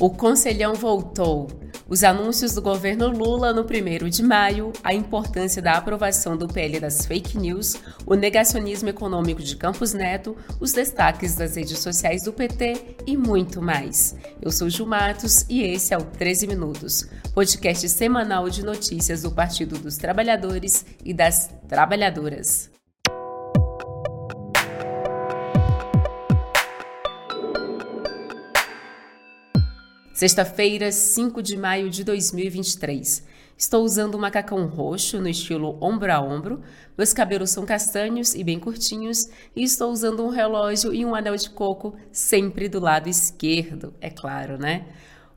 O Conselhão voltou. Os anúncios do governo Lula no 1 de maio, a importância da aprovação do PL das fake news, o negacionismo econômico de Campos Neto, os destaques das redes sociais do PT e muito mais. Eu sou Ju Matos e esse é o 13 Minutos, podcast semanal de notícias do Partido dos Trabalhadores e das Trabalhadoras. Sexta-feira, 5 de maio de 2023. Estou usando um macacão roxo no estilo ombro a ombro, meus cabelos são castanhos e bem curtinhos, e estou usando um relógio e um anel de coco sempre do lado esquerdo, é claro, né?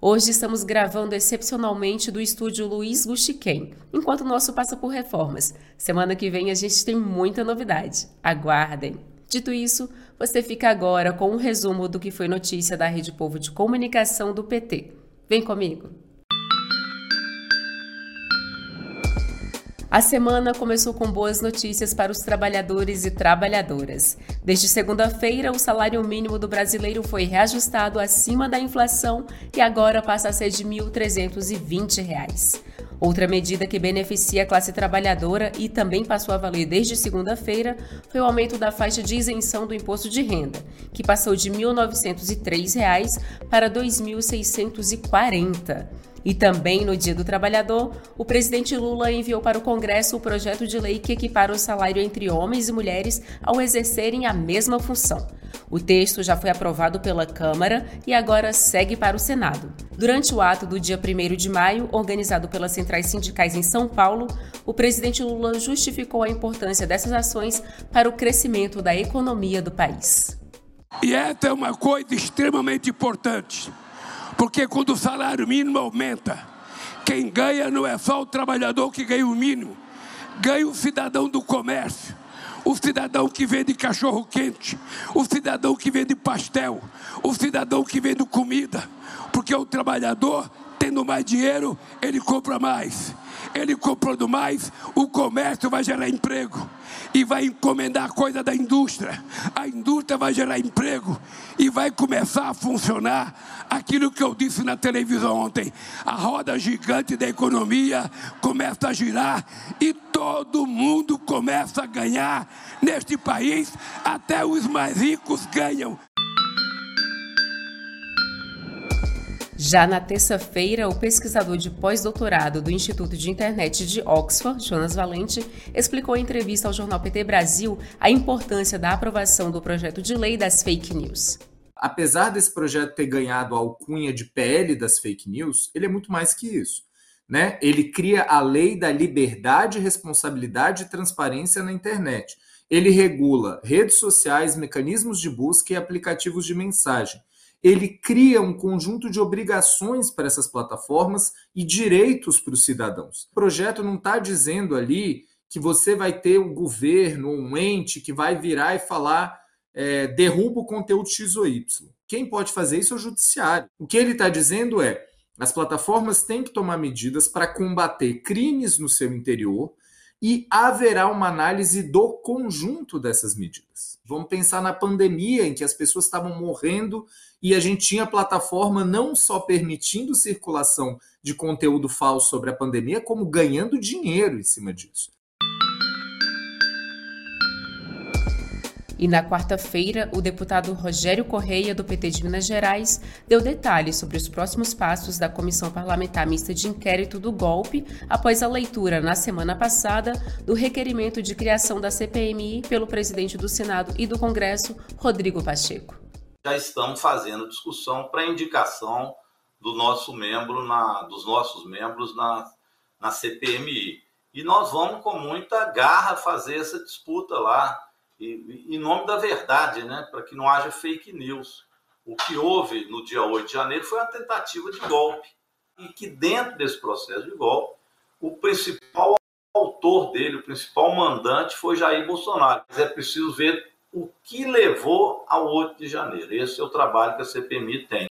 Hoje estamos gravando excepcionalmente do estúdio Luiz Guxiquem, enquanto o nosso passa por reformas. Semana que vem a gente tem muita novidade. Aguardem! Dito isso, você fica agora com um resumo do que foi notícia da Rede Povo de Comunicação do PT. Vem comigo! A semana começou com boas notícias para os trabalhadores e trabalhadoras. Desde segunda-feira, o salário mínimo do brasileiro foi reajustado acima da inflação e agora passa a ser de R$ 1.320. Outra medida que beneficia a classe trabalhadora e também passou a valer desde segunda-feira foi o aumento da faixa de isenção do imposto de renda, que passou de R$ 1.903 para R$ 2.640. E também no Dia do Trabalhador, o presidente Lula enviou para o Congresso o projeto de lei que equipara o salário entre homens e mulheres ao exercerem a mesma função. O texto já foi aprovado pela Câmara e agora segue para o Senado. Durante o ato do dia 1 de maio, organizado pelas centrais sindicais em São Paulo, o presidente Lula justificou a importância dessas ações para o crescimento da economia do país. E essa é uma coisa extremamente importante, porque quando o salário mínimo aumenta, quem ganha não é só o trabalhador que ganha o mínimo, ganha o cidadão do comércio o cidadão que vende cachorro quente, o cidadão que vende pastel, o cidadão que vende comida, porque o trabalhador, tendo mais dinheiro, ele compra mais. Ele comprando mais, o comércio vai gerar emprego e vai encomendar coisa da indústria. A indústria vai gerar emprego e vai começar a funcionar aquilo que eu disse na televisão ontem. A roda gigante da economia começa a girar e todo mundo começa a ganhar neste país, até os mais ricos ganham. Já na terça-feira, o pesquisador de pós-doutorado do Instituto de Internet de Oxford, Jonas Valente, explicou em entrevista ao jornal PT Brasil a importância da aprovação do projeto de lei das fake news. Apesar desse projeto ter ganhado a alcunha de PL das fake news, ele é muito mais que isso né? Ele cria a lei da liberdade, responsabilidade e transparência na internet. Ele regula redes sociais, mecanismos de busca e aplicativos de mensagem. Ele cria um conjunto de obrigações para essas plataformas e direitos para os cidadãos. O projeto não está dizendo ali que você vai ter um governo, um ente que vai virar e falar é, derruba o conteúdo X ou Y. Quem pode fazer isso é o judiciário. O que ele está dizendo é as plataformas têm que tomar medidas para combater crimes no seu interior e haverá uma análise do conjunto dessas medidas. Vamos pensar na pandemia, em que as pessoas estavam morrendo e a gente tinha plataforma não só permitindo circulação de conteúdo falso sobre a pandemia, como ganhando dinheiro em cima disso. E na quarta-feira, o deputado Rogério Correia, do PT de Minas Gerais, deu detalhes sobre os próximos passos da Comissão Parlamentar Mista de Inquérito do Golpe, após a leitura, na semana passada, do requerimento de criação da CPMI pelo presidente do Senado e do Congresso, Rodrigo Pacheco. Já estamos fazendo discussão para indicação do nosso membro, na, dos nossos membros na, na CPMI. E nós vamos com muita garra fazer essa disputa lá em nome da verdade, né, para que não haja fake news. O que houve no dia 8 de janeiro foi uma tentativa de golpe. E que dentro desse processo de golpe, o principal autor dele, o principal mandante foi Jair Bolsonaro. Mas é preciso ver o que levou ao 8 de janeiro. Esse é o trabalho que a CPMI tem.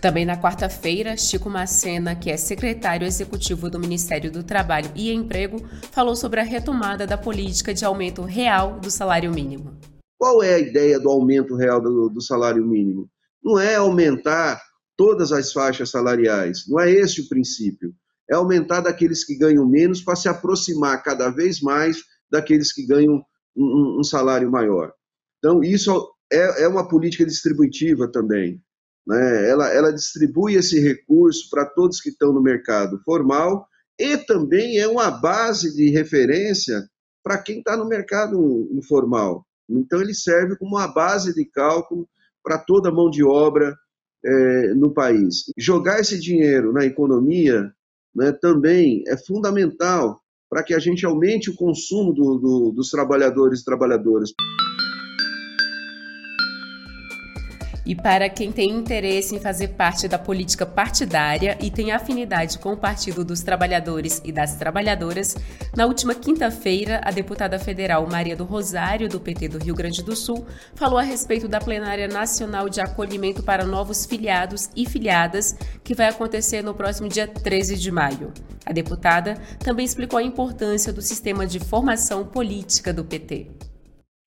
Também na quarta-feira, Chico Macena, que é secretário executivo do Ministério do Trabalho e Emprego, falou sobre a retomada da política de aumento real do salário mínimo. Qual é a ideia do aumento real do, do salário mínimo? Não é aumentar todas as faixas salariais, não é esse o princípio. É aumentar daqueles que ganham menos para se aproximar cada vez mais daqueles que ganham um, um salário maior. Então, isso é, é uma política distributiva também. Né? Ela, ela distribui esse recurso para todos que estão no mercado formal e também é uma base de referência para quem está no mercado informal. Então, ele serve como uma base de cálculo para toda a mão de obra é, no país. Jogar esse dinheiro na economia né, também é fundamental para que a gente aumente o consumo do, do, dos trabalhadores e trabalhadoras. E para quem tem interesse em fazer parte da política partidária e tem afinidade com o Partido dos Trabalhadores e das Trabalhadoras, na última quinta-feira, a deputada federal Maria do Rosário, do PT do Rio Grande do Sul, falou a respeito da plenária nacional de acolhimento para novos filiados e filiadas, que vai acontecer no próximo dia 13 de maio. A deputada também explicou a importância do sistema de formação política do PT.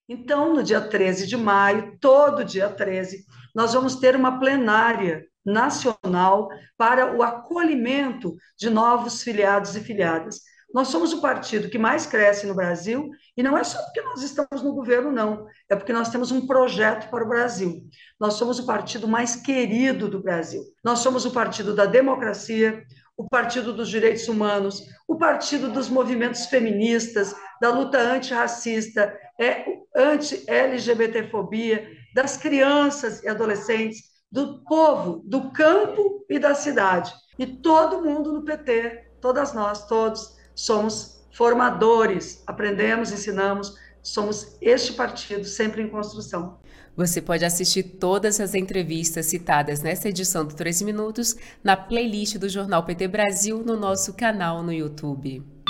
Então, no dia 13 de maio, todo dia 13, nós vamos ter uma plenária nacional para o acolhimento de novos filiados e filiadas. Nós somos o partido que mais cresce no Brasil, e não é só porque nós estamos no governo, não, é porque nós temos um projeto para o Brasil. Nós somos o partido mais querido do Brasil. Nós somos o partido da democracia, o partido dos direitos humanos, o partido dos movimentos feministas, da luta antirracista, é, anti-LGBTfobia, das crianças e adolescentes, do povo, do campo e da cidade. E todo mundo no PT, todas nós, todos, somos formadores, aprendemos, ensinamos, somos este partido sempre em construção. Você pode assistir todas as entrevistas citadas nesta edição do 13 Minutos na playlist do Jornal PT Brasil no nosso canal no YouTube.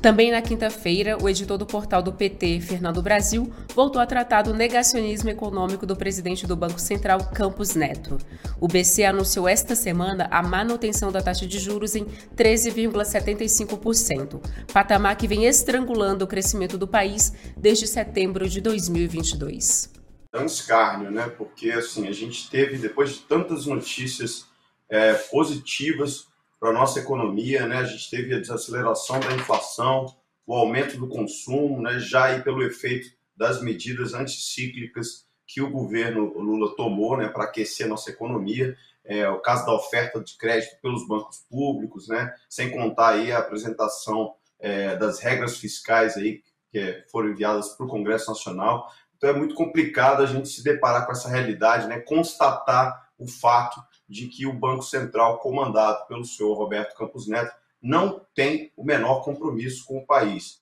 Também na quinta-feira, o editor do portal do PT, Fernando Brasil, voltou a tratar do negacionismo econômico do presidente do Banco Central, Campos Neto. O BC anunciou esta semana a manutenção da taxa de juros em 13,75%, patamar que vem estrangulando o crescimento do país desde setembro de 2022. É um escárnio, né? Porque assim, a gente teve, depois de tantas notícias é, positivas para a nossa economia, né? A gente teve a desaceleração da inflação, o aumento do consumo, né? Já aí pelo efeito das medidas anticíclicas que o governo Lula tomou, né? Para aquecer nossa economia, é, o caso da oferta de crédito pelos bancos públicos, né? Sem contar aí a apresentação é, das regras fiscais aí que foram enviadas para o Congresso Nacional. Então é muito complicado a gente se deparar com essa realidade, né? Constatar o fato de que o Banco Central, comandado pelo senhor Roberto Campos Neto, não tem o menor compromisso com o país.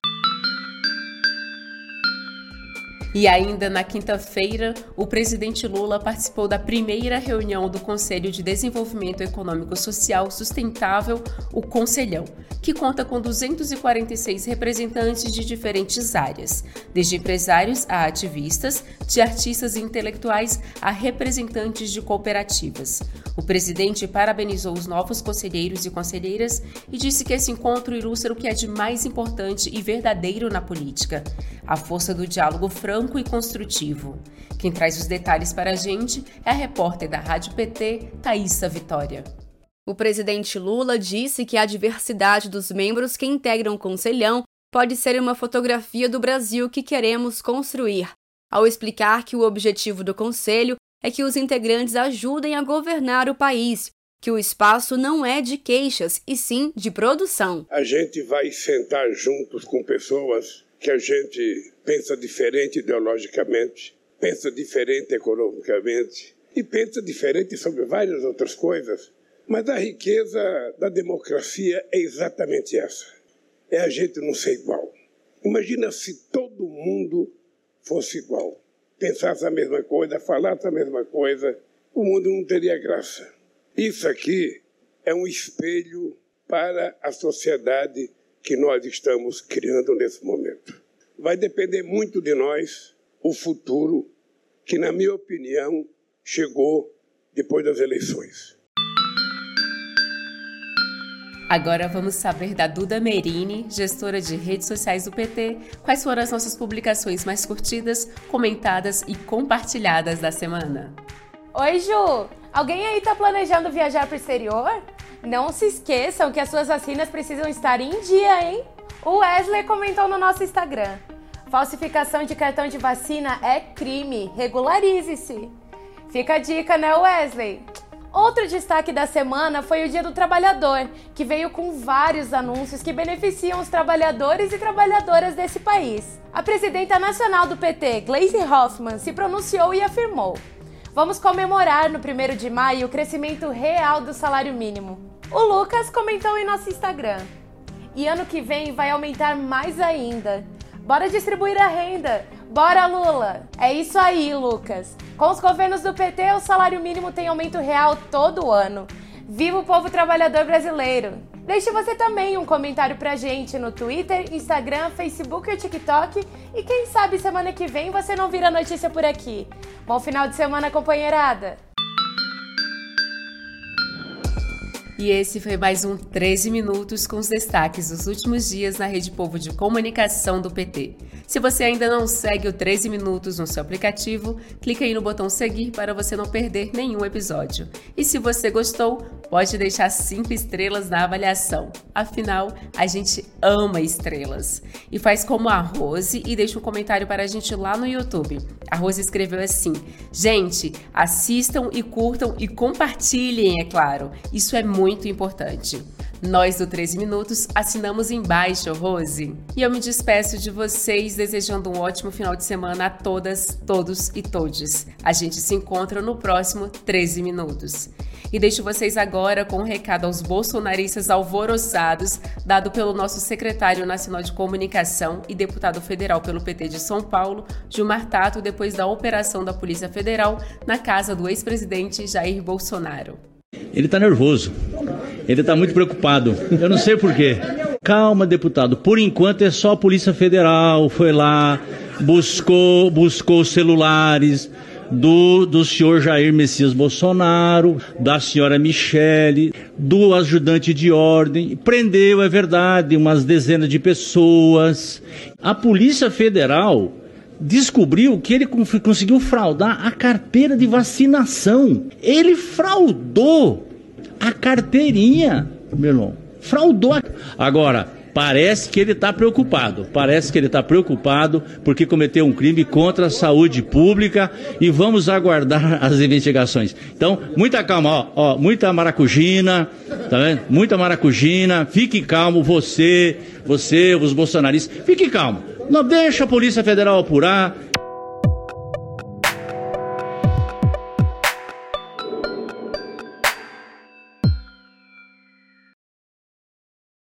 E ainda na quinta-feira, o presidente Lula participou da primeira reunião do Conselho de Desenvolvimento Econômico Social Sustentável, o Conselhão, que conta com 246 representantes de diferentes áreas, desde empresários a ativistas, de artistas e intelectuais a representantes de cooperativas. O presidente parabenizou os novos conselheiros e conselheiras e disse que esse encontro ilustra o que é de mais importante e verdadeiro na política: a força do diálogo franco e construtivo. Quem traz os detalhes para a gente é a repórter da Rádio PT, Thaisa Vitória. O presidente Lula disse que a diversidade dos membros que integram o Conselhão pode ser uma fotografia do Brasil que queremos construir, ao explicar que o objetivo do Conselho é que os integrantes ajudem a governar o país, que o espaço não é de queixas, e sim de produção. A gente vai sentar juntos com pessoas que a gente pensa diferente ideologicamente, pensa diferente economicamente e pensa diferente sobre várias outras coisas. Mas a riqueza da democracia é exatamente essa: é a gente não ser igual. Imagina se todo mundo fosse igual pensasse a mesma coisa, falasse a mesma coisa, o mundo não teria graça. Isso aqui é um espelho para a sociedade que nós estamos criando nesse momento. Vai depender muito de nós o futuro que, na minha opinião, chegou depois das eleições. Agora vamos saber da Duda Merini, gestora de redes sociais do PT, quais foram as nossas publicações mais curtidas, comentadas e compartilhadas da semana. Oi, Ju! Alguém aí tá planejando viajar para o exterior? Não se esqueçam que as suas vacinas precisam estar em dia, hein? O Wesley comentou no nosso Instagram. Falsificação de cartão de vacina é crime. Regularize-se. Fica a dica, né, Wesley? Outro destaque da semana foi o Dia do Trabalhador, que veio com vários anúncios que beneficiam os trabalhadores e trabalhadoras desse país. A presidenta nacional do PT, Gleisi Hoffmann, se pronunciou e afirmou: Vamos comemorar no 1 de maio o crescimento real do salário mínimo. O Lucas comentou em nosso Instagram. E ano que vem vai aumentar mais ainda. Bora distribuir a renda! Bora, Lula! É isso aí, Lucas. Com os governos do PT, o salário mínimo tem aumento real todo ano. Viva o povo trabalhador brasileiro! Deixe você também um comentário pra gente no Twitter, Instagram, Facebook e TikTok. E quem sabe semana que vem você não vira notícia por aqui. Bom final de semana, companheirada! E esse foi mais um 13 Minutos com os destaques dos últimos dias na Rede Povo de Comunicação do PT. Se você ainda não segue o 13 Minutos no seu aplicativo, clique aí no botão seguir para você não perder nenhum episódio. E se você gostou, pode deixar 5 estrelas na avaliação. Afinal, a gente ama estrelas. E faz como a Rose e deixa um comentário para a gente lá no YouTube. A Rose escreveu assim: Gente, assistam e curtam e compartilhem, é claro. Isso é muito importante. Nós do 13 Minutos assinamos embaixo, Rose. E eu me despeço de vocês desejando um ótimo final de semana a todas, todos e todes. A gente se encontra no próximo 13 Minutos. E deixo vocês agora com um recado aos bolsonaristas alvoroçados, dado pelo nosso secretário nacional de comunicação e deputado federal pelo PT de São Paulo, Gilmar Tato, depois da operação da Polícia Federal na casa do ex-presidente Jair Bolsonaro. Ele está nervoso. Ele está muito preocupado. Eu não sei porquê. Calma, deputado. Por enquanto é só a Polícia Federal. Foi lá, buscou, buscou celulares do, do senhor Jair Messias Bolsonaro, da senhora Michele, do ajudante de ordem. Prendeu, é verdade, umas dezenas de pessoas. A Polícia Federal descobriu que ele conseguiu fraudar a carteira de vacinação. Ele fraudou a carteirinha, meu irmão. Fraudou. Agora, parece que ele está preocupado. Parece que ele está preocupado porque cometeu um crime contra a saúde pública e vamos aguardar as investigações. Então, muita calma, ó, ó muita maracujina, tá vendo? Muita maracujina. Fique calmo, você, você, os bolsonaristas. Fique calmo. Não deixa a Polícia Federal apurar